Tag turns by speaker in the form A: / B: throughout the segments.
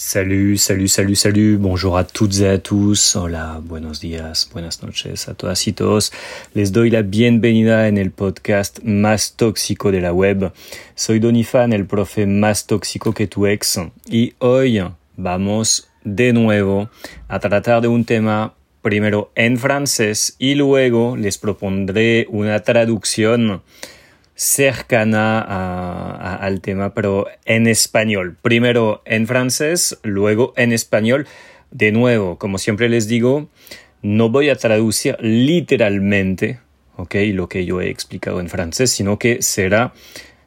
A: Salut, salut, salut, salut. Bonjour a toutes et a tous. Hola, buenos días, buenas noches a todas y todos. Les doy la bienvenida en el podcast más tóxico de la web. Soy Donifan, el profe más tóxico que tu ex. Y hoy vamos de nuevo a tratar de un tema primero en francés y luego les propondré una traducción cercana al tema, pero en español. Primero en francés, luego en español. De nuevo, como siempre les digo, no voy a traducir literalmente, ¿ok? Lo que yo he explicado en francés, sino que será,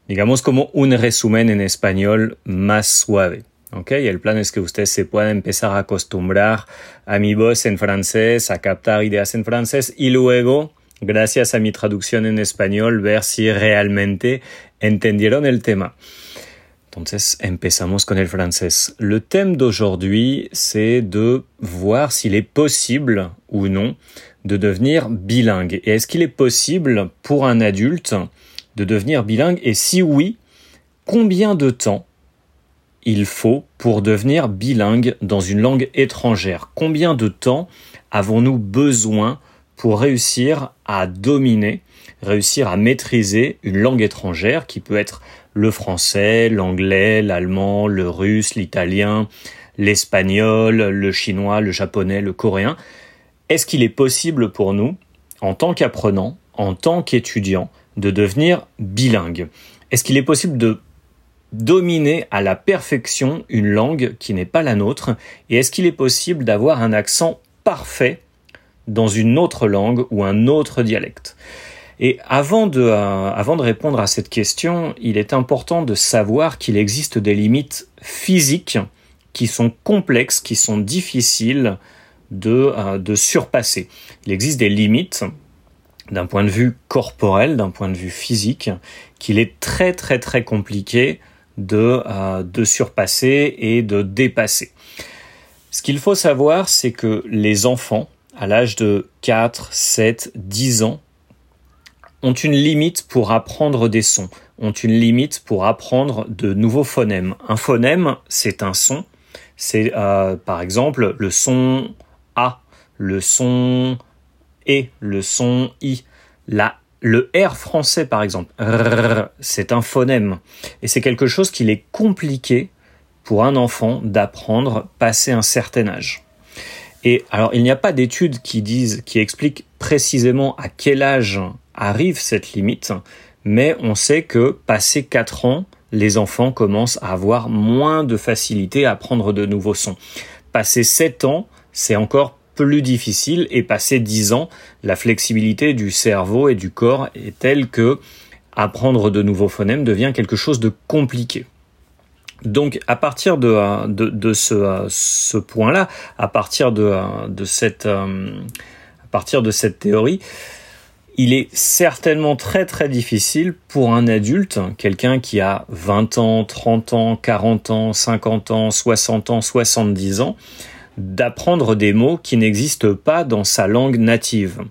A: digamos, como un resumen en español más suave. ¿ok? El plan es que usted se pueda empezar a acostumbrar a mi voz en francés, a captar ideas en francés y luego gracias a mi traducción en español, ver si realmente entendieron el tema. Entonces, empezamos con el français. Le thème d'aujourd'hui, c'est de voir s'il est possible ou non de devenir bilingue. Et est-ce qu'il est possible pour un adulte de devenir bilingue? Et si oui, combien de temps il faut pour devenir bilingue dans une langue étrangère? Combien de temps avons-nous besoin pour réussir à dominer, réussir à maîtriser une langue étrangère qui peut être le français, l'anglais, l'allemand, le russe, l'italien, l'espagnol, le chinois, le japonais, le coréen. Est-ce qu'il est possible pour nous, en tant qu'apprenant, en tant qu'étudiant, de devenir bilingue? Est-ce qu'il est possible de dominer à la perfection une langue qui n'est pas la nôtre? Et est-ce qu'il est possible d'avoir un accent parfait dans une autre langue ou un autre dialecte. Et avant de, euh, avant de répondre à cette question, il est important de savoir qu'il existe des limites physiques qui sont complexes, qui sont difficiles de, euh, surpasser. Il existe des limites d'un point de vue corporel, d'un point de vue physique, qu'il est très très très compliqué de, euh, de surpasser et de dépasser. Ce qu'il faut savoir, c'est que les enfants, à l'âge de 4, 7, 10 ans, ont une limite pour apprendre des sons, ont une limite pour apprendre de nouveaux phonèmes. Un phonème, c'est un son. C'est euh, par exemple le son A, le son E, le son I. La, le R français, par exemple, c'est un phonème. Et c'est quelque chose qu'il est compliqué pour un enfant d'apprendre passé un certain âge. Et alors, il n'y a pas d'études qui disent, qui expliquent précisément à quel âge arrive cette limite, mais on sait que passé 4 ans, les enfants commencent à avoir moins de facilité à apprendre de nouveaux sons. Passé 7 ans, c'est encore plus difficile et passé 10 ans, la flexibilité du cerveau et du corps est telle que apprendre de nouveaux phonèmes devient quelque chose de compliqué. Donc à partir de, euh, de, ce, euh, ce point-là, à partir de, euh, de cette à partir de cette théorie, il est certainement très très difficile pour un adulte, quelqu'un qui a 20 ans, 30 ans, 40 ans, 50 ans, 60 ans, 70 ans, d'apprendre des mots qui n'existent pas dans sa langue native.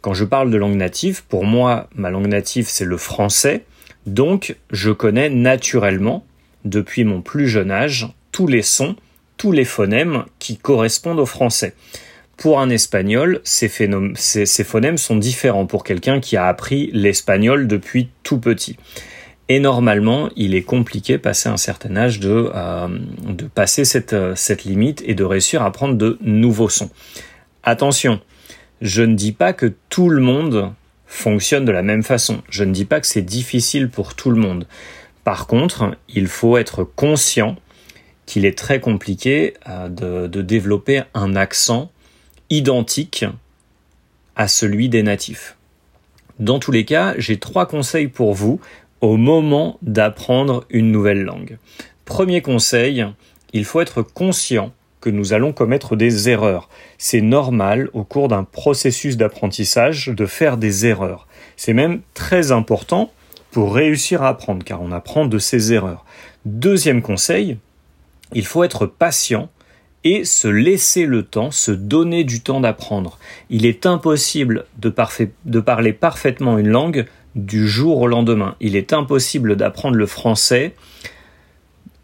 A: Quand je parle de langue native, pour moi, ma langue native, c'est le français. Donc, je connais naturellement depuis mon plus jeune âge tous les sons, tous les phonèmes qui correspondent au français. Pour un espagnol, ces, phonèmes sont différents pour quelqu'un qui a appris l'espagnol depuis tout petit. Et normalement, il est compliqué, passer un certain âge, de, euh, de passer cette, euh, cette limite et de réussir à apprendre de nouveaux sons. Attention, je ne dis pas que tout le monde fonctionne de la même façon. Je ne dis pas que c'est difficile pour tout le monde. Par contre, il faut être conscient qu'il est très compliqué euh, de, développer un accent identique à celui des natifs. Dans tous les cas, j'ai trois conseils pour vous au moment d'apprendre une nouvelle langue. Premier conseil, il faut être conscient que nous allons commettre des erreurs. C'est normal au cours d'un processus d'apprentissage de faire des erreurs. C'est même très important pour réussir à apprendre, car on apprend de ses erreurs. Deuxième conseil, il faut être patient et se laisser le temps, se donner du temps d'apprendre. Il est impossible de, de, parler parfaitement une langue du jour au lendemain. Il est impossible d'apprendre le français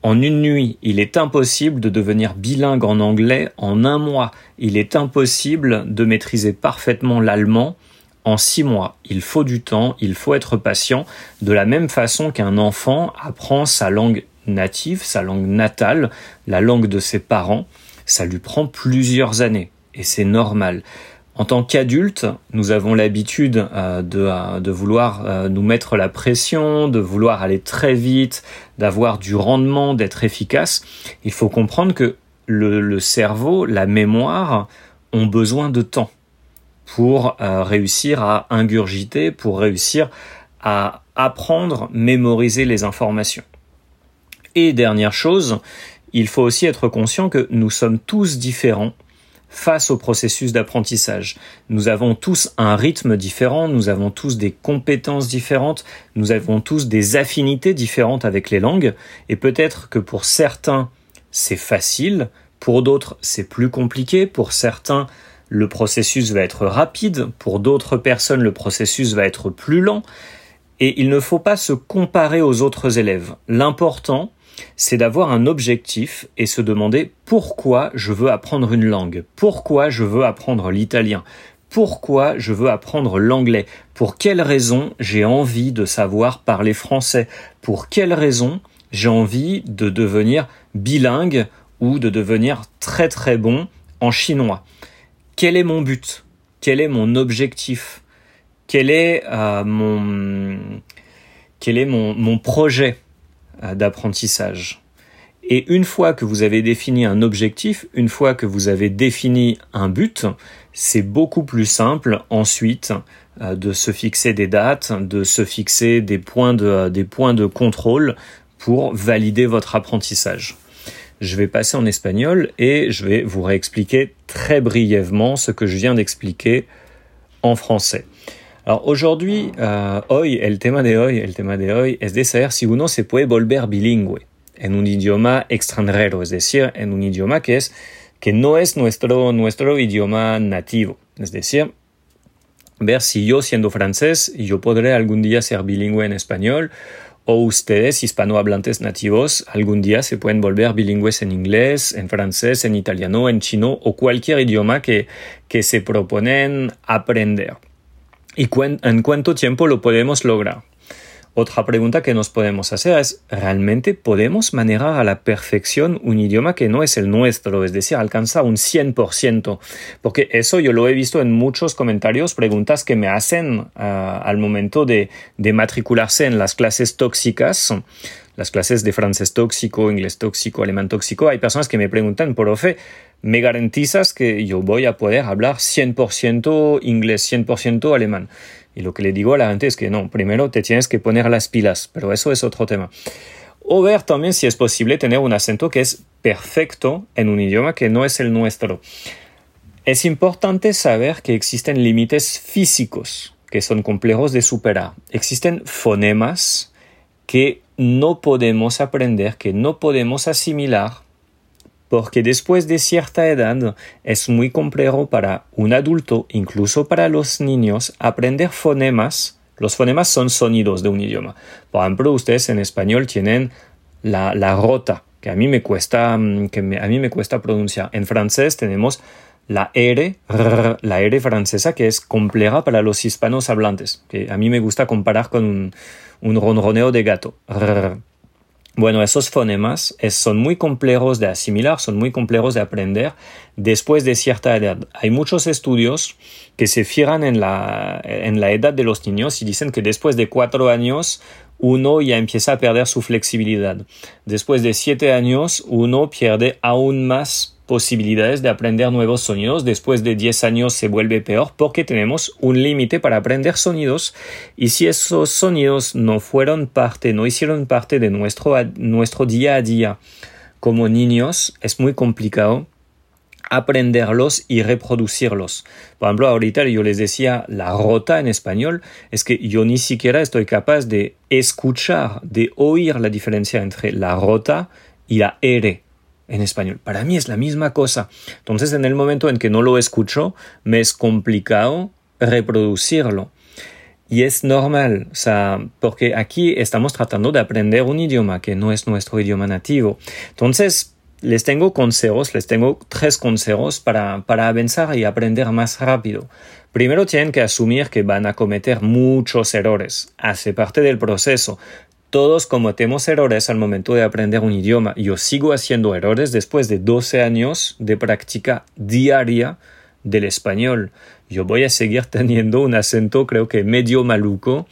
A: En une nuit, il est impossible de devenir bilingue en anglais en un mois. Il est impossible de maîtriser parfaitement l'allemand en six mois. Il faut du temps, il faut être patient, de la même façon qu'un enfant apprend sa langue native, sa langue natale, la langue de ses parents. Ça lui prend plusieurs années et c'est normal. En tant qu'adulte, nous avons l'habitude euh, euh, de, vouloir euh, nous mettre la pression, de vouloir aller très vite, d'avoir du rendement, d'être efficace. Il faut comprendre que le, cerveau, la mémoire ont besoin de temps pour réussir à ingurgiter, pour réussir à apprendre, mémoriser les informations. Et dernière chose, il faut aussi être conscient que nous sommes tous différents face au processus d'apprentissage. Nous avons tous un rythme différent, nous avons tous des compétences différentes, nous avons tous des affinités différentes avec les langues, et peut-être que pour certains c'est facile, pour d'autres c'est plus compliqué, pour certains le processus va être rapide, pour d'autres personnes le processus va être plus lent, et il ne faut pas se comparer aux autres élèves. L'important, c'est d'avoir un objectif et se demander pourquoi je veux apprendre une langue, pourquoi je veux apprendre l'italien, pourquoi je veux apprendre l'anglais, pour quelles raisons j'ai envie de savoir parler français, pour quelles raisons j'ai envie de devenir bilingue ou de devenir très très bon en chinois. Quel est mon but? Quel est mon objectif? Quel est euh, mon projet euh, d'apprentissage? Et une fois que vous avez défini un objectif, une fois que vous avez défini un but, c'est beaucoup plus simple ensuite euh, de se fixer des dates, de se fixer des points de, des points de contrôle pour valider votre apprentissage. Je vais passer en espagnol et je vais vous réexpliquer très brièvement ce que je viens d'expliquer en français. Alors aujourd'hui, uh, hoy, el tema de hoy, el tema de hoy es de saber si uno se puede volver bilingüe en un idioma extranjero, es decir, en un idioma que es que no es nuestro nuestro idioma nativo, es decir, ver si yo siendo francés yo podré algún día ser bilingüe en español o ustedes hispanohablantes nativos algún día se pueden volver bilingües en inglés, en francés, en italiano, en chino o cualquier idioma que, que se proponen aprender. ¿Y en cuánto tiempo lo podemos lograr? Otra pregunta que nos podemos hacer es, ¿realmente podemos manejar a la perfección un idioma que no es el nuestro? Es decir, alcanza un 100%. Porque eso yo lo he visto en muchos comentarios, preguntas que me hacen ah, al momento de, de matricularse en las clases tóxicas las clases de francés tóxico, inglés tóxico, alemán tóxico, hay personas que me preguntan, profe, ¿me garantizas que yo voy a poder hablar 100% inglés, 100% alemán? Y lo que le digo a la gente es que no, primero te tienes que poner las pilas, pero eso es otro tema. O ver también si es posible tener un acento que es perfecto en un idioma que no es el nuestro. Es importante saber que existen límites físicos que son complejos de superar. Existen fonemas que no podemos aprender, que no podemos asimilar, porque después de cierta edad es muy complejo para un adulto, incluso para los niños, aprender fonemas. Los fonemas son sonidos de un idioma. Por ejemplo, ustedes en español tienen la, la rota, que a mí me cuesta, mm, que a mí me cuesta pronunciar. En francés tenemos la R, la R francesa, que es compleja para los hispanos hablantes, que a mí me gusta comparar con un, un ronroneo de gato. Bueno, esos fonemas son muy complejos de asimilar, son muy complejos de aprender después de cierta edad. Hay muchos estudios que se fijan en la, en la edad de los niños y dicen que después de cuatro años uno ya empieza a perder su flexibilidad. Después de siete años uno pierde aún más posibilidades de aprender nuevos sonidos. Después de 10 años se vuelve peor porque tenemos un límite para aprender sonidos y si esos sonidos no fueron parte, no hicieron parte de nuestro, nuestro día a día como niños, es muy complicado aprenderlos y reproducirlos. Por ejemplo, ahorita yo les decía la rota en español, es que yo ni siquiera estoy capaz de escuchar, de oír la diferencia entre la rota y la R en español. Para mí es la misma cosa. Entonces, en el momento en que no lo escucho, me es complicado reproducirlo. Y es normal, porque aquí estamos tratando de aprender un idioma que no es nuestro idioma nativo. Entonces, les tengo consejos, les tengo tres consejos para, para avanzar y aprender más rápido. Primero tienen que asumir que van a cometer muchos errores. Hace parte del proceso. Todos cometemos errores al momento de aprender un idioma. Yo sigo haciendo errores después de 12 años de práctica diaria del español. Yo voy a seguir teniendo un acento creo que medio maluco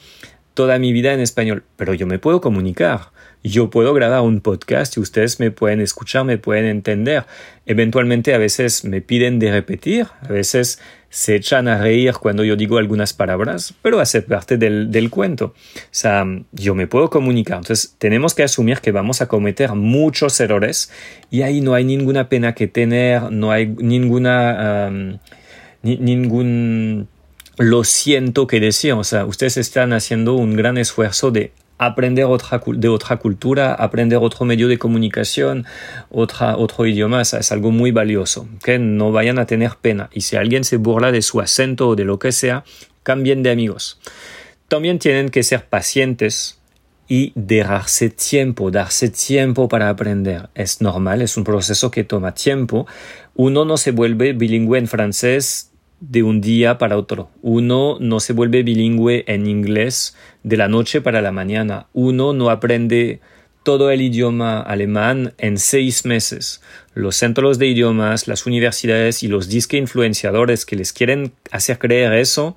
A: toda mi vida en español, pero yo me puedo comunicar. Yo puedo grabar un podcast y ustedes me pueden escuchar, me pueden entender. Eventualmente a veces me piden de repetir, a veces se echan a reír cuando yo digo algunas palabras, pero hace parte del, del cuento. O sea, yo me puedo comunicar. Entonces tenemos que asumir que vamos a cometer muchos errores y ahí no hay ninguna pena que tener, no hay ninguna... ningún lo siento que decir. O sea, ustedes están haciendo un gran esfuerzo de aprender otra, de otra cultura, aprender otro medio de comunicación, otra, otro idioma, es algo muy valioso. Que no vayan a tener pena. Y si alguien se burla de su acento o de lo que sea, cambien de amigos. También tienen que ser pacientes y darse tiempo, darse tiempo para aprender. Es normal, es un proceso que toma tiempo. Uno no se vuelve bilingüe en francés de un día para otro. Uno no se vuelve bilingüe en inglés de la noche para la mañana. Uno no aprende todo el idioma alemán en seis meses. Los centros de idiomas, las universidades y los disque influenciadores que les quieren hacer creer eso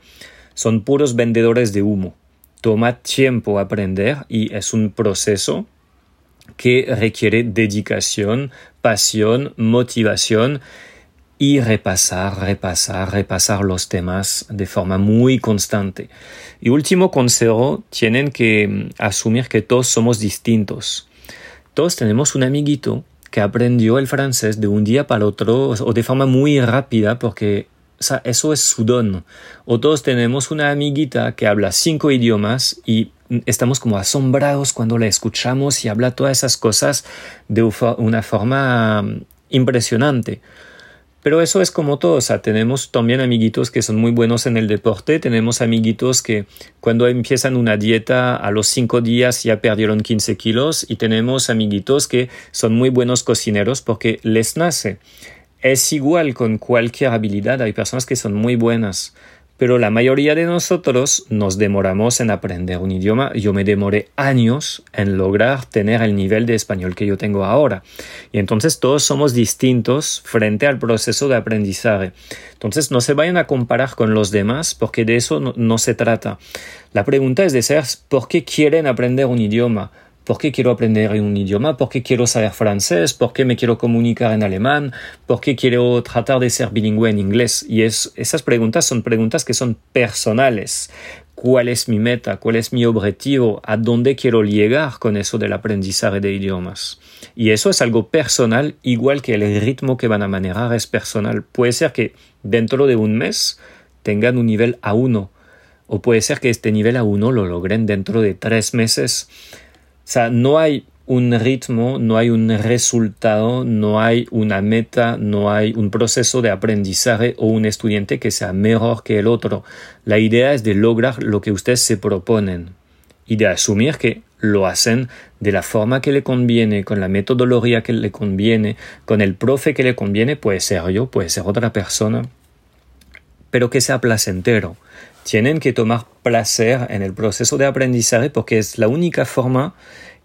A: son puros vendedores de humo. Toma tiempo aprender y es un proceso que requiere dedicación, pasión, motivación y repasar, repasar, repasar los temas de forma muy constante. Y último consejo, tienen que mm, asumir que todos somos distintos. Todos tenemos un amiguito que aprendió el francés de un día para otro o de forma muy rápida porque eso es su don. O todos tenemos una amiguita que habla cinco idiomas y estamos como asombrados cuando la escuchamos y habla todas esas cosas de una forma mm, impresionante. Pero eso es como todo, o sea, tenemos también amiguitos que son muy buenos en el deporte, tenemos amiguitos que cuando empiezan una dieta a los cinco días ya perdieron 15 kilos y tenemos amiguitos que son muy buenos cocineros porque les nace. Es igual con cualquier habilidad, hay personas que son muy buenas, pero la mayoría de nosotros nos demoramos en aprender un idioma. Yo me demoré años en lograr tener el nivel de español que yo tengo ahora. Y entonces todos somos distintos frente al proceso de aprendizaje. Entonces no se vayan a comparar con los demás porque de eso no, se trata. La pregunta es de ser ¿por qué quieren aprender un idioma? ¿Por qué quiero aprender un idioma? ¿Por qué quiero saber francés? ¿Por qué me quiero comunicar en alemán? ¿Por qué quiero tratar de ser bilingüe en inglés? Y esas preguntas son preguntas que son personales. ¿Cuál es mi meta? ¿Cuál es mi objetivo? ¿A dónde quiero llegar con eso del aprendizaje de idiomas? Y eso es algo personal, igual que el ritmo que van a manejar es personal. Puede ser que dentro de un mes tengan un nivel A1 o puede ser que este nivel A1 lo logren dentro de tres meses. Sea, no hay un ritmo, no hay un resultado, no hay una meta, no hay un proceso de aprendizaje o un estudiante que sea mejor que el otro. La idea es de lograr lo que ustedes se proponen y de asumir que lo hacen de la forma que le conviene, con la metodología que le conviene, con el profe que le conviene, puede ser yo, puede ser otra persona, pero que sea placentero. Tienen que tomar placer en el proceso de aprendizaje porque es la única forma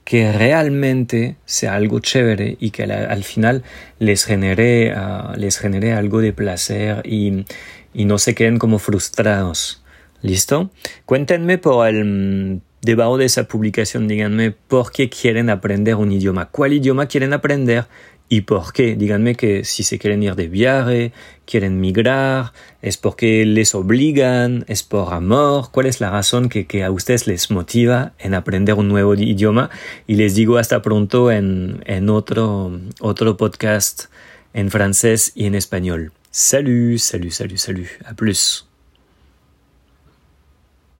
A: que realmente sea algo chévere y que al final les genere, ah, les genere algo de placer y, y no se queden como frustrados. ¿Listo? Cuéntenme por el debajo de esa publicación, díganme por qué quieren aprender un idioma, cuál idioma quieren aprender ¿Y por qué? Díganme que si se quieren ir de viaje, quieren migrar, es porque les obligan, es por amor, cuál es la razón que, a ustedes les motiva en aprender un nuevo idioma. Y les digo hasta pronto en, en otro, otro podcast en francés y en español. Salut, salut, salut, salut. A plus.